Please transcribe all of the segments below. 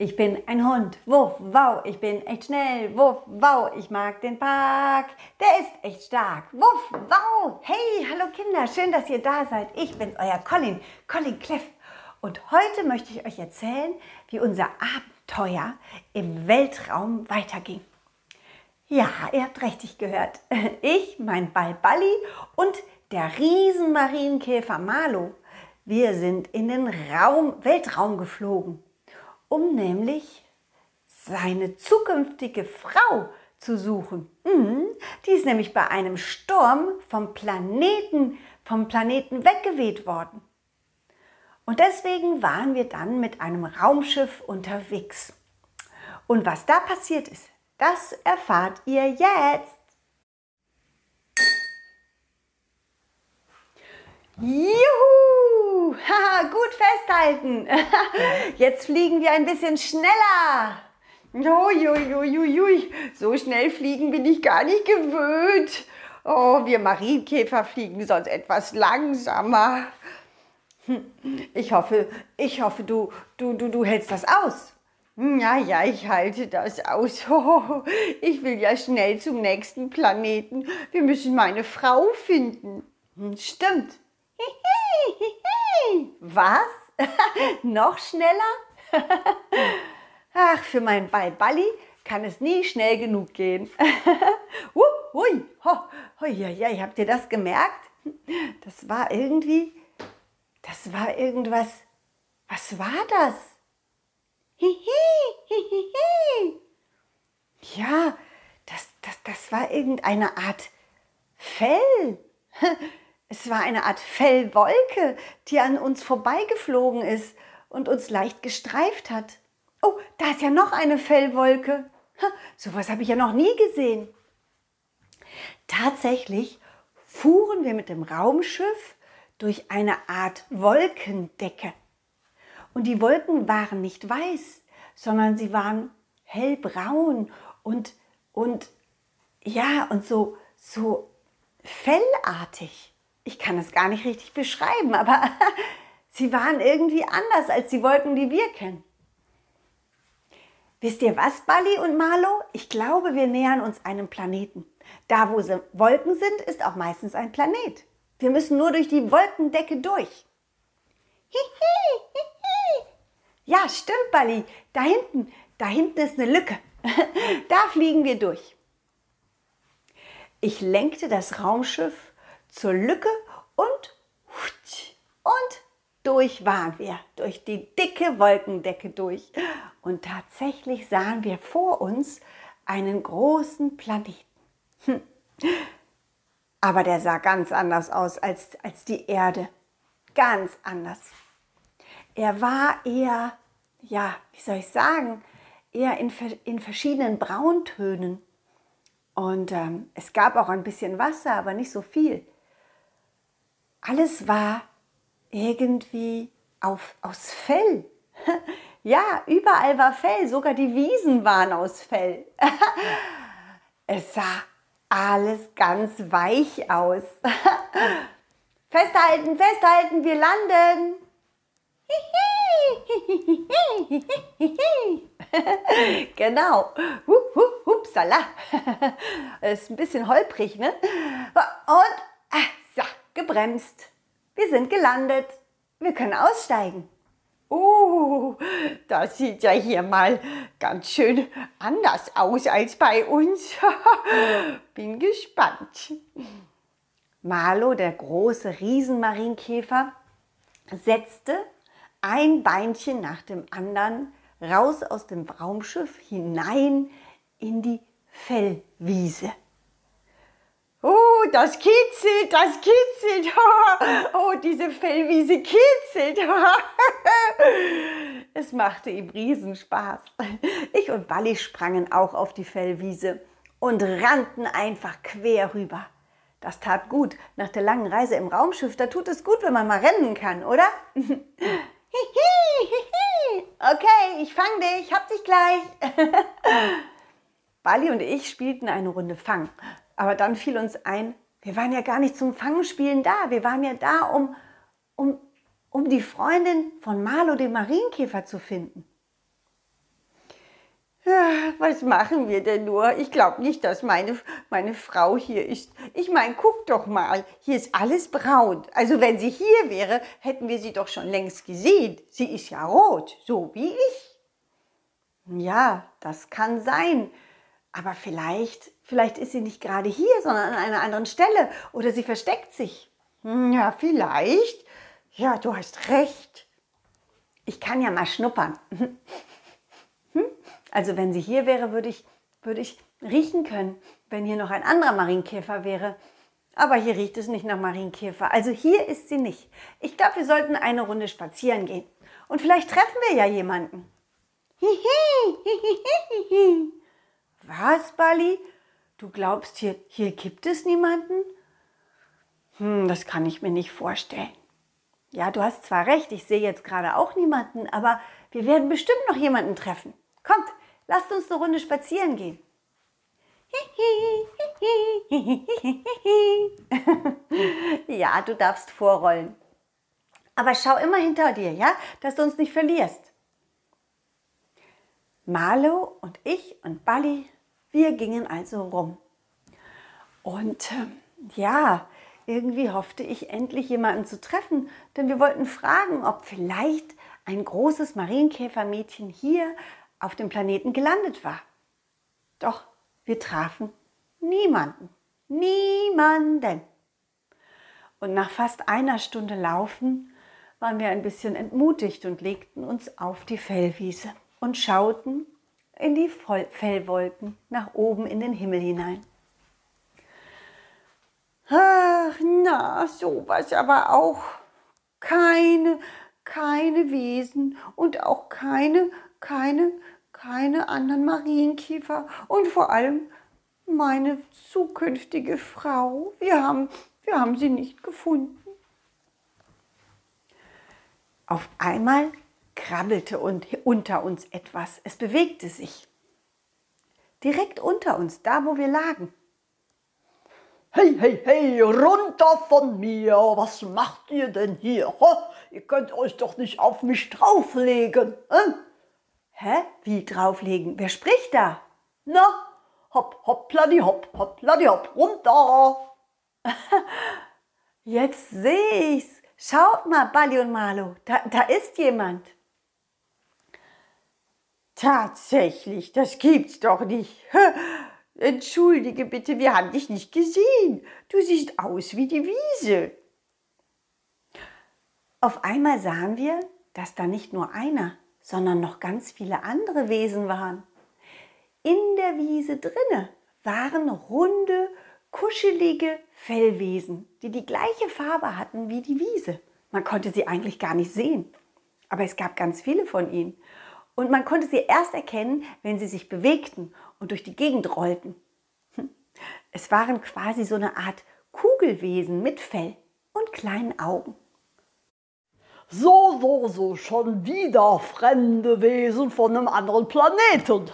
Ich bin ein Hund, wuff, wow, ich bin echt schnell, wuff, wow, ich mag den Park, der ist echt stark, wuff, wow. Hey, hallo Kinder, schön, dass ihr da seid. Ich bin euer Colin, Colin Cleff. Und heute möchte ich euch erzählen, wie unser Abenteuer im Weltraum weiterging. Ja, ihr habt richtig gehört. Ich, mein Ball Balli und der Riesenmarienkäfer Malo. Wir sind in den Raum, Weltraum geflogen um nämlich seine zukünftige Frau zu suchen. Mhm, die ist nämlich bei einem Sturm vom Planeten, vom Planeten weggeweht worden. Und deswegen waren wir dann mit einem Raumschiff unterwegs. Und was da passiert ist, das erfahrt ihr jetzt. Juhu! Haha, gut festhalten. Jetzt fliegen wir ein bisschen schneller. Uiuiuiui, so schnell fliegen bin ich gar nicht gewöhnt. Oh, wir Marienkäfer fliegen sonst etwas langsamer. Ich hoffe, ich hoffe, du, du, du, du hältst das aus. Ja, ja, ich halte das aus. Oh, ich will ja schnell zum nächsten Planeten. Wir müssen meine Frau finden. Hm, stimmt. Was? Noch schneller? Ach, für meinen Ball Balli kann es nie schnell genug gehen. hui, ho, ja, habt ihr das gemerkt? Das war irgendwie, das war irgendwas. Was war das? Ja, das, das, das war irgendeine Art Fell. Es war eine Art Fellwolke, die an uns vorbeigeflogen ist und uns leicht gestreift hat. Oh, da ist ja noch eine Fellwolke. Ha, sowas habe ich ja noch nie gesehen. Tatsächlich fuhren wir mit dem Raumschiff durch eine Art Wolkendecke. Und die Wolken waren nicht weiß, sondern sie waren hellbraun und, und ja, und so, so fellartig ich kann es gar nicht richtig beschreiben, aber sie waren irgendwie anders als die Wolken, die wir kennen. Wisst ihr was, Bali und Marlo? Ich glaube, wir nähern uns einem Planeten. Da, wo Wolken sind, ist auch meistens ein Planet. Wir müssen nur durch die Wolkendecke durch. Ja, stimmt, Bali. Da hinten, da hinten ist eine Lücke. Da fliegen wir durch. Ich lenkte das Raumschiff zur Lücke und und durch waren wir, durch die dicke Wolkendecke durch. Und tatsächlich sahen wir vor uns einen großen Planeten. Hm. Aber der sah ganz anders aus als, als die Erde. Ganz anders. Er war eher, ja, wie soll ich sagen, eher in, in verschiedenen Brauntönen. Und ähm, es gab auch ein bisschen Wasser, aber nicht so viel alles war irgendwie auf, aus Fell. Ja, überall war Fell, sogar die Wiesen waren aus Fell. Es sah alles ganz weich aus. Festhalten, festhalten, wir landen. genau. Hupsala. Ist ein bisschen holprig, ne? Und gebremst. Wir sind gelandet. Wir können aussteigen. Uh, das sieht ja hier mal ganz schön anders aus als bei uns. Bin gespannt. Marlo, der große Riesenmarienkäfer, setzte ein Beinchen nach dem anderen raus aus dem Raumschiff hinein in die Fellwiese. Das kitzelt, das kitzelt. Oh, diese Fellwiese kitzelt. Es machte ihm Riesenspaß. Ich und Balli sprangen auch auf die Fellwiese und rannten einfach quer rüber. Das tat gut. Nach der langen Reise im Raumschiff, da tut es gut, wenn man mal rennen kann, oder? Okay, ich fang dich, hab dich gleich. Bali und ich spielten eine Runde Fang. Aber dann fiel uns ein, wir waren ja gar nicht zum Fangspielen da. Wir waren ja da, um, um, um die Freundin von Marlo, dem Marienkäfer, zu finden. was machen wir denn nur? Ich glaube nicht, dass meine, meine Frau hier ist. Ich meine, guck doch mal, hier ist alles braun. Also wenn sie hier wäre, hätten wir sie doch schon längst gesehen. Sie ist ja rot, so wie ich. Ja, das kann sein. Aber vielleicht, vielleicht ist sie nicht gerade hier, sondern an einer anderen Stelle. Oder sie versteckt sich. Hm, ja, vielleicht. Ja, du hast recht. Ich kann ja mal schnuppern. Hm? Also wenn sie hier wäre, würde ich, würde ich riechen können, wenn hier noch ein anderer Marienkäfer wäre. Aber hier riecht es nicht nach Marienkäfer. Also hier ist sie nicht. Ich glaube, wir sollten eine Runde spazieren gehen. Und vielleicht treffen wir ja jemanden. Was, Bali? Du glaubst, hier, hier gibt es niemanden? Hm, das kann ich mir nicht vorstellen. Ja, du hast zwar recht, ich sehe jetzt gerade auch niemanden, aber wir werden bestimmt noch jemanden treffen. Kommt, lasst uns eine Runde spazieren gehen. ja, du darfst vorrollen. Aber schau immer hinter dir, ja, dass du uns nicht verlierst. Marlo und ich und Bali, wir gingen also rum. Und äh, ja, irgendwie hoffte ich endlich jemanden zu treffen, denn wir wollten fragen, ob vielleicht ein großes Marienkäfermädchen hier auf dem Planeten gelandet war. Doch wir trafen niemanden. Niemanden. Und nach fast einer Stunde Laufen waren wir ein bisschen entmutigt und legten uns auf die Fellwiese und schauten in die Fellwolken nach oben in den Himmel hinein. Ach, na, sowas aber auch. Keine, keine Wesen und auch keine keine, keine anderen Marienkäfer und vor allem meine zukünftige Frau. Wir haben, wir haben sie nicht gefunden. Auf einmal krabbelte unter uns etwas. Es bewegte sich. Direkt unter uns, da wo wir lagen. Hey, hey, hey, runter von mir! Was macht ihr denn hier? Ihr könnt euch doch nicht auf mich drauflegen. Hm? Hä? Wie drauflegen? Wer spricht da? Na, hopp, hopp, pladdi, hopp, hopp, pladdi, hopp, runter. Jetzt sehe ich's. Schaut mal, Balli und Marlo, da, da ist jemand. Tatsächlich, das gibt's doch nicht. Entschuldige bitte, wir haben dich nicht gesehen. Du siehst aus wie die Wiese. Auf einmal sahen wir, dass da nicht nur einer, sondern noch ganz viele andere Wesen waren. In der Wiese drinne waren runde, kuschelige Fellwesen, die die gleiche Farbe hatten wie die Wiese. Man konnte sie eigentlich gar nicht sehen, aber es gab ganz viele von ihnen. Und man konnte sie erst erkennen, wenn sie sich bewegten und durch die Gegend rollten. Hm. Es waren quasi so eine Art Kugelwesen mit Fell und kleinen Augen. So, so, so, schon wieder fremde Wesen von einem anderen Planeten.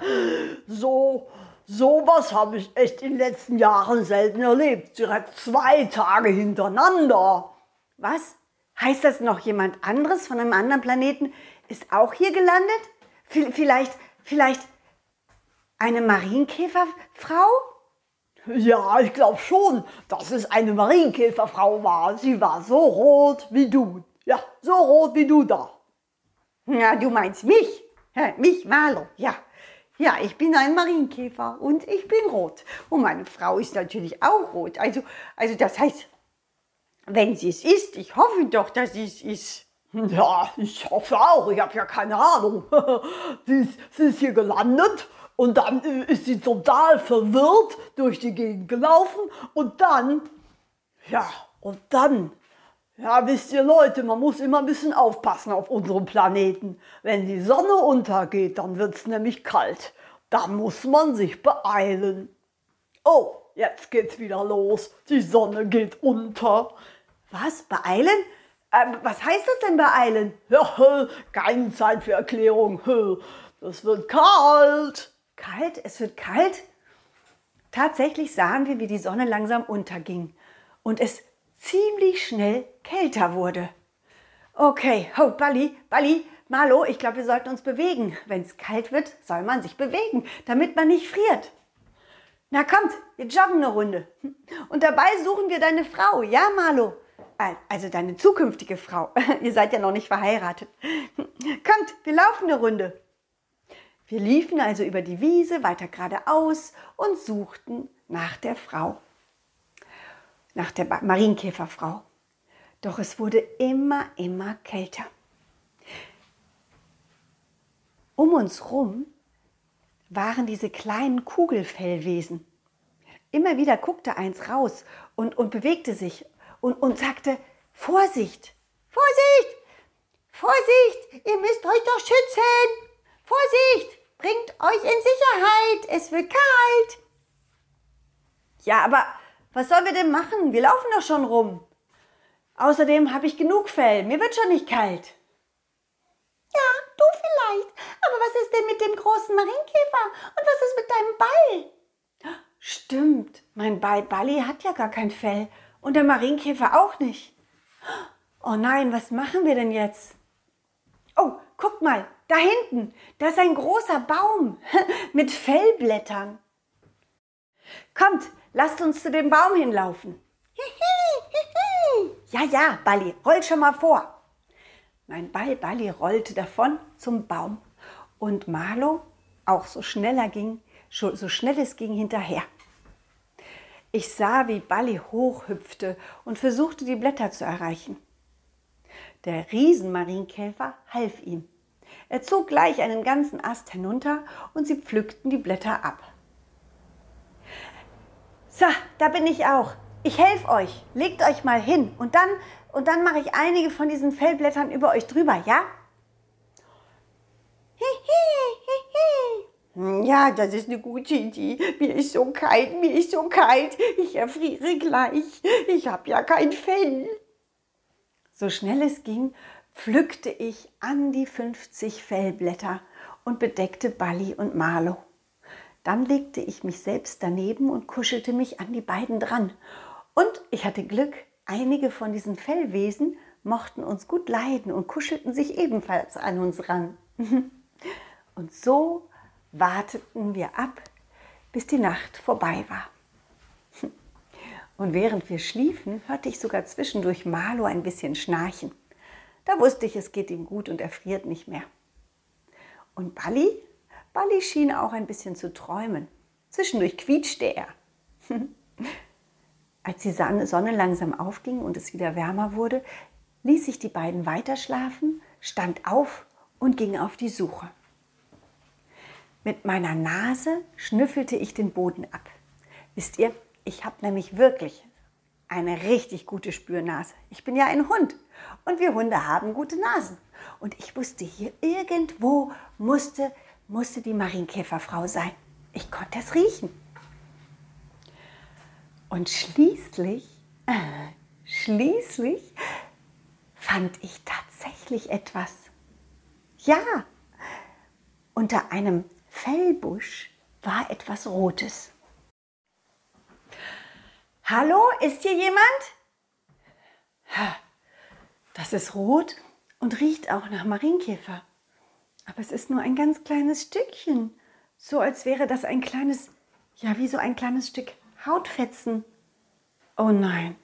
so, sowas habe ich echt in den letzten Jahren selten erlebt. Direkt zwei Tage hintereinander. Was? Heißt das noch jemand anderes von einem anderen Planeten ist auch hier gelandet? Vielleicht, vielleicht eine Marienkäferfrau? Ja, ich glaube schon, dass es eine Marienkäferfrau war. Sie war so rot wie du. Ja, so rot wie du da. Ja, du meinst mich? Ja, mich, Marlo, ja. Ja, ich bin ein Marienkäfer und ich bin rot. Und meine Frau ist natürlich auch rot. Also, also das heißt, wenn sie es ist, ich hoffe doch, dass sie es ist. Ja, ich hoffe auch. Ich habe ja keine Ahnung. sie, ist, sie ist hier gelandet und dann ist sie total verwirrt durch die Gegend gelaufen und dann, ja, und dann ja, wisst ihr Leute, man muss immer ein bisschen aufpassen auf unserem Planeten. Wenn die Sonne untergeht, dann wird es nämlich kalt. Da muss man sich beeilen. Oh, jetzt geht's wieder los. Die Sonne geht unter. Was? Beeilen? Ähm, was heißt das denn beeilen? Ja, keine Zeit für Erklärung. Das wird kalt. Kalt? Es wird kalt? Tatsächlich sahen wir, wie die Sonne langsam unterging. Und es ziemlich schnell kälter wurde. Okay, ho, Bali, Bali, Marlo, ich glaube, wir sollten uns bewegen. Wenn es kalt wird, soll man sich bewegen, damit man nicht friert. Na kommt, wir joggen eine Runde. Und dabei suchen wir deine Frau, ja, Marlo? Also deine zukünftige Frau. Ihr seid ja noch nicht verheiratet. Kommt, wir laufen eine Runde. Wir liefen also über die Wiese weiter geradeaus und suchten nach der Frau, nach der Marienkäferfrau. Doch es wurde immer, immer kälter. Um uns rum waren diese kleinen Kugelfellwesen. Immer wieder guckte eins raus und, und bewegte sich und, und sagte, Vorsicht, Vorsicht, Vorsicht, ihr müsst euch doch schützen. Vorsicht, bringt euch in Sicherheit, es wird kalt. Ja, aber was sollen wir denn machen? Wir laufen doch schon rum. Außerdem habe ich genug Fell, mir wird schon nicht kalt. Ja, du vielleicht. Aber was ist denn mit dem großen Marienkäfer? Und was ist mit deinem Ball? Stimmt, mein Ball Balli hat ja gar kein Fell und der Marienkäfer auch nicht. Oh nein, was machen wir denn jetzt? Oh, guck mal, da hinten, da ist ein großer Baum mit Fellblättern. Kommt, lasst uns zu dem Baum hinlaufen. Ja, ja, Balli, roll schon mal vor. Mein Ball Balli rollte davon zum Baum und Marlo, auch so schneller ging, so schnell es ging, hinterher. Ich sah, wie Balli hochhüpfte und versuchte, die Blätter zu erreichen. Der Riesenmarienkäfer half ihm. Er zog gleich einen ganzen Ast hinunter und sie pflückten die Blätter ab. So, da bin ich auch. Ich helfe euch. Legt euch mal hin und dann und dann mache ich einige von diesen Fellblättern über euch drüber, ja? Ja, das ist eine gute Idee. Mir ist so kalt, mir ist so kalt. Ich erfriere gleich. Ich habe ja kein Fell. So schnell es ging, pflückte ich an die 50 Fellblätter und bedeckte Balli und Marlo. Dann legte ich mich selbst daneben und kuschelte mich an die beiden dran. Und ich hatte Glück, Einige von diesen Fellwesen mochten uns gut leiden und kuschelten sich ebenfalls an uns ran. Und so warteten wir ab, bis die Nacht vorbei war. Und während wir schliefen, hörte ich sogar zwischendurch Marlo ein bisschen schnarchen. Da wusste ich, es geht ihm gut und er friert nicht mehr. Und Balli? Balli schien auch ein bisschen zu träumen. Zwischendurch quietschte er. Als die Sonne langsam aufging und es wieder wärmer wurde, ließ ich die beiden weiterschlafen, stand auf und ging auf die Suche. Mit meiner Nase schnüffelte ich den Boden ab. Wisst ihr, ich habe nämlich wirklich eine richtig gute Spürnase. Ich bin ja ein Hund und wir Hunde haben gute Nasen. Und ich wusste, hier irgendwo musste, musste die Marienkäferfrau sein. Ich konnte es riechen. Und schließlich, äh, schließlich fand ich tatsächlich etwas. Ja, unter einem Fellbusch war etwas Rotes. Hallo, ist hier jemand? Das ist rot und riecht auch nach Marienkäfer. Aber es ist nur ein ganz kleines Stückchen. So als wäre das ein kleines, ja, wie so ein kleines Stück Hautfetzen. Oh nein.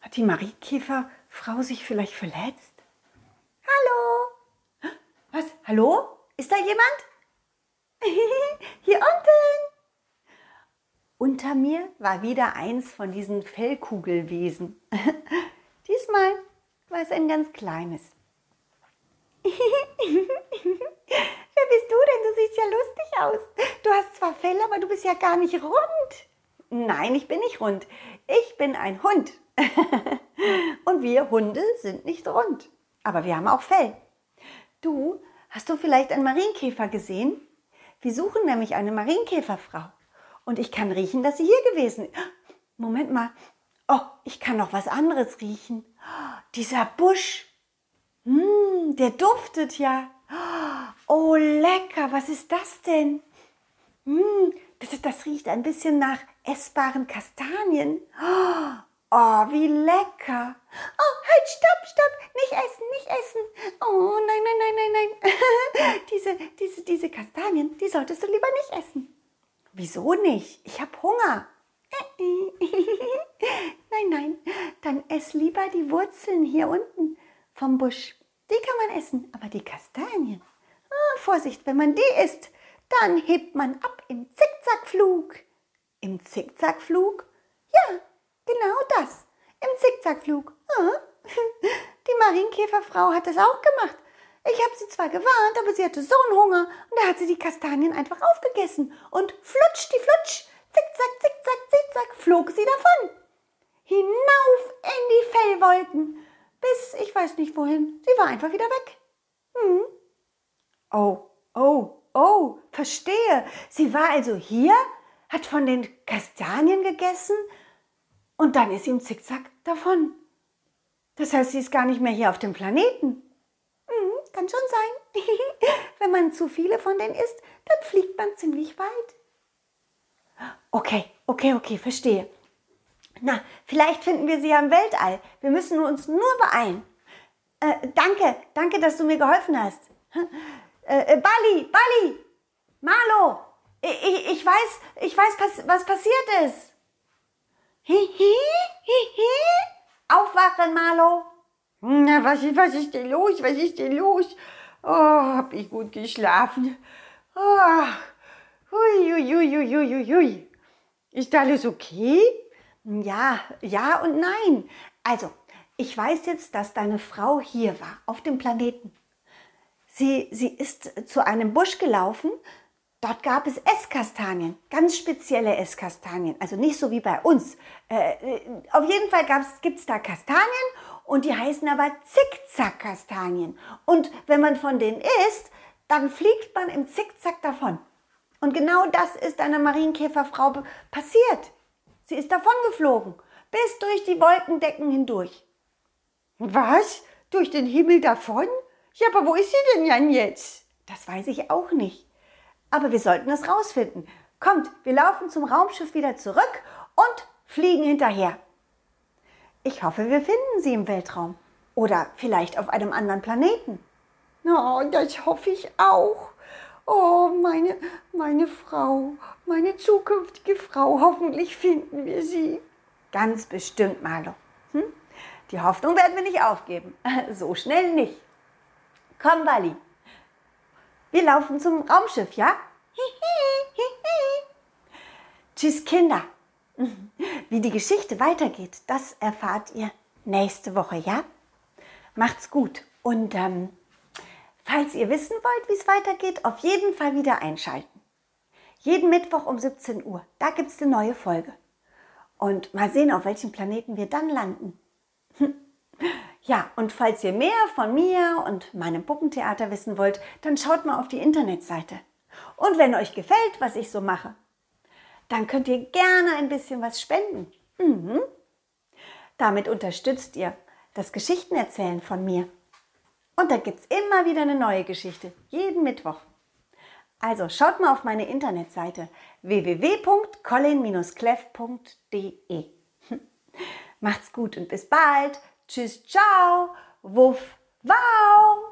Hat die Marienkäferfrau sich vielleicht verletzt? Hallo? Was? Hallo? Ist da jemand? Hier unten. Unter mir war wieder eins von diesen Fellkugelwesen. Diesmal war es ein ganz kleines. Wer bist du denn? Du siehst ja lustig aus. Du hast zwar Fell, aber du bist ja gar nicht rund. Nein, ich bin nicht rund. Ich bin ein Hund. Und wir Hunde sind nicht rund. Aber wir haben auch Fell. Du, hast du vielleicht einen Marienkäfer gesehen? Wir suchen nämlich eine Marienkäferfrau. Und ich kann riechen, dass sie hier gewesen ist. Moment mal. Oh, ich kann noch was anderes riechen. Dieser Busch. Hm, der duftet ja. Oh, lecker. Was ist das denn? Hm, das, das riecht ein bisschen nach essbaren Kastanien. Oh, wie lecker. Oh, halt, stopp, stopp, nicht essen, nicht essen. Oh, nein, nein, nein, nein, nein. diese, diese, diese Kastanien, die solltest du lieber nicht essen. Wieso nicht? Ich habe Hunger. nein, nein, dann ess lieber die Wurzeln hier unten vom Busch. Die kann man essen, aber die Kastanien, ah, Vorsicht, wenn man die isst, dann hebt man ab im Zickzackflug. Im Zickzackflug? Ja, genau das. Im Zickzackflug. Ah. Die Marienkäferfrau hat das auch gemacht. Ich habe sie zwar gewarnt, aber sie hatte so einen Hunger und da hat sie die Kastanien einfach aufgegessen. Und flutsch, die flutsch, zickzack, zickzack, zickzack, flog sie davon. Hinauf in die Fellwolken, bis ich weiß nicht wohin. Sie war einfach wieder weg. Hm. Oh, oh, oh, verstehe. Sie war also hier, hat von den Kastanien gegessen und dann ist sie im Zickzack davon. Das heißt, sie ist gar nicht mehr hier auf dem Planeten. Kann schon sein. Wenn man zu viele von denen isst, dann fliegt man ziemlich weit. Okay, okay, okay, verstehe. Na, vielleicht finden wir sie ja im Weltall. Wir müssen uns nur beeilen. Äh, danke, danke, dass du mir geholfen hast. Äh, äh, Bali, Bali, Marlo, ich, ich weiß, ich weiß, was passiert ist. Hihi, hihi. Aufwachen, Marlo. Na, was, was ist denn los? Was ist denn los? Oh, hab ich gut geschlafen. Oh, hui, hui, hui, hui, hui. Ist alles okay? Ja, ja und nein. Also, ich weiß jetzt, dass deine Frau hier war, auf dem Planeten. Sie, sie ist zu einem Busch gelaufen. Dort gab es Esskastanien, ganz spezielle Esskastanien, also nicht so wie bei uns. Äh, äh auf jeden Fall gibt es da Kastanien und die heißen aber Zickzack-Kastanien. Und wenn man von denen isst, dann fliegt man im Zickzack davon. Und genau das ist einer Marienkäferfrau passiert. Sie ist davon geflogen, bis durch die Wolkendecken hindurch. Was? Durch den Himmel davon? Ja, aber wo ist sie denn Jan jetzt? Das weiß ich auch nicht. Aber wir sollten es rausfinden. Kommt, wir laufen zum Raumschiff wieder zurück und fliegen hinterher. Ich hoffe, wir finden sie im Weltraum. Oder vielleicht auf einem anderen Planeten. Oh, das hoffe ich auch. Oh, meine, meine Frau, meine zukünftige Frau, hoffentlich finden wir sie. Ganz bestimmt, Marlo. Hm? Die Hoffnung werden wir nicht aufgeben. So schnell nicht. Komm, Wally. Wir laufen zum Raumschiff, ja? Tschüss, Kinder. Wie die Geschichte weitergeht, das erfahrt ihr nächste Woche, ja? Macht's gut. Und ähm, falls ihr wissen wollt, wie es weitergeht, auf jeden Fall wieder einschalten. Jeden Mittwoch um 17 Uhr, da gibt es eine neue Folge. Und mal sehen, auf welchem Planeten wir dann landen. Ja, und falls ihr mehr von mir und meinem Puppentheater wissen wollt, dann schaut mal auf die Internetseite. Und wenn euch gefällt, was ich so mache, dann könnt ihr gerne ein bisschen was spenden. Mhm. Damit unterstützt ihr das Geschichtenerzählen von mir. Und da gibt es immer wieder eine neue Geschichte, jeden Mittwoch. Also schaut mal auf meine Internetseite www.colin-cleff.de. Macht's gut und bis bald. Tschüss, ciao. Wuff, wow.